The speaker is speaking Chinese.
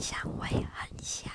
香味很香。